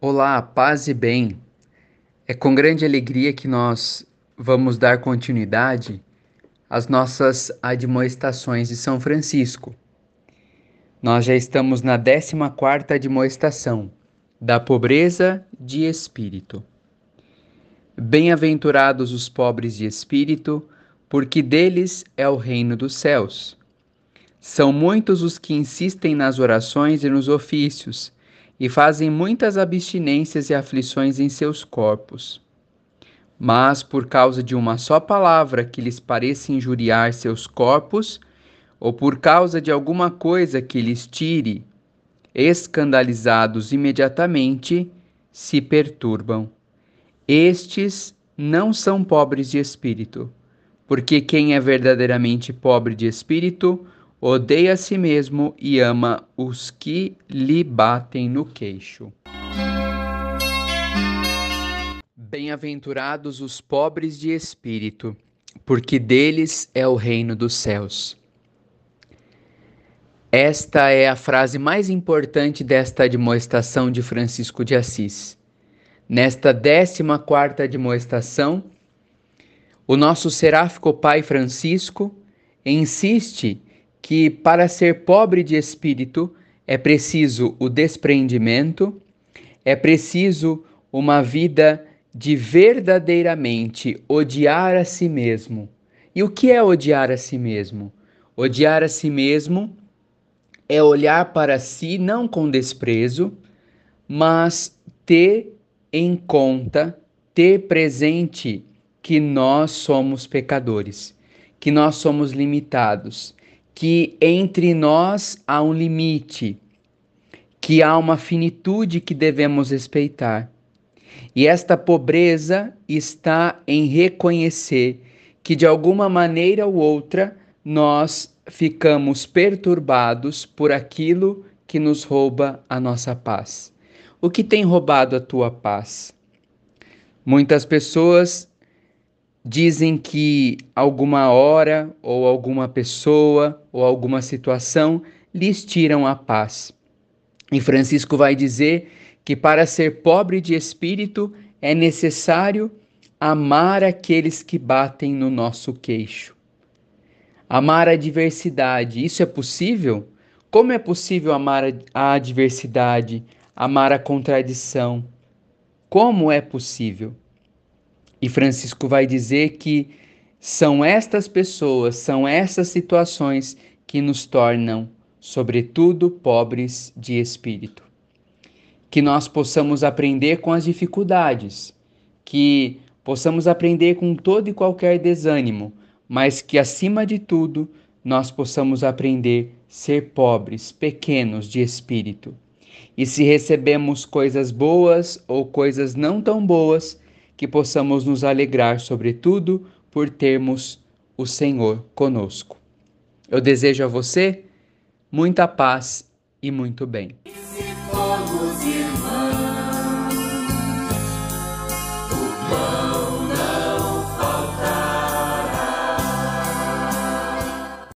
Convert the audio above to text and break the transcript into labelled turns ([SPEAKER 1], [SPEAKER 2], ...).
[SPEAKER 1] Olá, paz e bem. É com grande alegria que nós vamos dar continuidade às nossas admoestações de São Francisco. Nós já estamos na 14ª admoestação da pobreza de espírito. Bem-aventurados os pobres de espírito, porque deles é o reino dos céus. São muitos os que insistem nas orações e nos ofícios, e fazem muitas abstinências e aflições em seus corpos. Mas, por causa de uma só palavra que lhes pareça injuriar seus corpos, ou por causa de alguma coisa que lhes tire, escandalizados imediatamente, se perturbam. Estes não são pobres de espírito, porque quem é verdadeiramente pobre de espírito, odeia a si mesmo e ama os que lhe batem no queixo. Bem-aventurados os pobres de espírito, porque deles é o reino dos céus. Esta é a frase mais importante desta admoestação de Francisco de Assis. Nesta décima quarta admoestação, o nosso seráfico pai Francisco insiste que para ser pobre de espírito é preciso o desprendimento, é preciso uma vida de verdadeiramente odiar a si mesmo. E o que é odiar a si mesmo? Odiar a si mesmo é olhar para si não com desprezo, mas ter em conta, ter presente que nós somos pecadores, que nós somos limitados, que entre nós há um limite, que há uma finitude que devemos respeitar. E esta pobreza está em reconhecer que de alguma maneira ou outra nós ficamos perturbados por aquilo que nos rouba a nossa paz. O que tem roubado a tua paz? Muitas pessoas dizem que alguma hora ou alguma pessoa ou alguma situação lhes tiram a paz. E Francisco vai dizer que para ser pobre de espírito é necessário amar aqueles que batem no nosso queixo. Amar a diversidade, isso é possível? Como é possível amar a adversidade, amar a contradição? Como é possível? E Francisco vai dizer que são estas pessoas, são essas situações que nos tornam, sobretudo, pobres de espírito. Que nós possamos aprender com as dificuldades, que possamos aprender com todo e qualquer desânimo, mas que, acima de tudo, nós possamos aprender ser pobres, pequenos de espírito. E se recebemos coisas boas ou coisas não tão boas, que possamos nos alegrar, sobretudo, por termos o Senhor conosco. Eu desejo a você muita paz e muito bem.